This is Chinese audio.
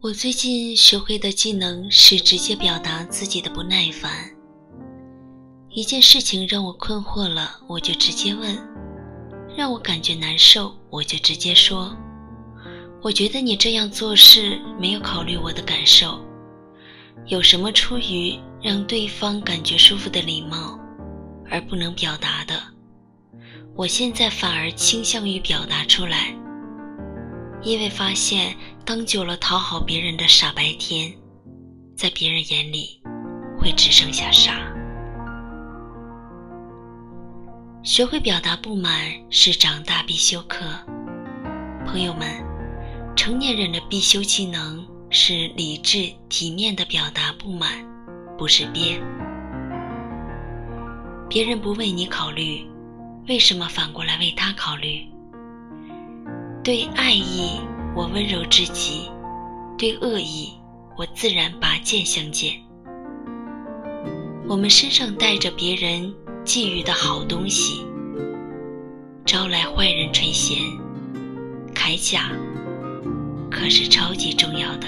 我最近学会的技能是直接表达自己的不耐烦。一件事情让我困惑了，我就直接问；让我感觉难受，我就直接说。我觉得你这样做事没有考虑我的感受。有什么出于让对方感觉舒服的礼貌，而不能表达的？我现在反而倾向于表达出来，因为发现当久了讨好别人的傻白甜，在别人眼里会只剩下傻。学会表达不满是长大必修课，朋友们，成年人的必修技能。是理智体面的表达不满，不是憋。别人不为你考虑，为什么反过来为他考虑？对爱意，我温柔至极；对恶意，我自然拔剑相见。我们身上带着别人寄予的好东西，招来坏人垂涎，铠甲可是超级重要的。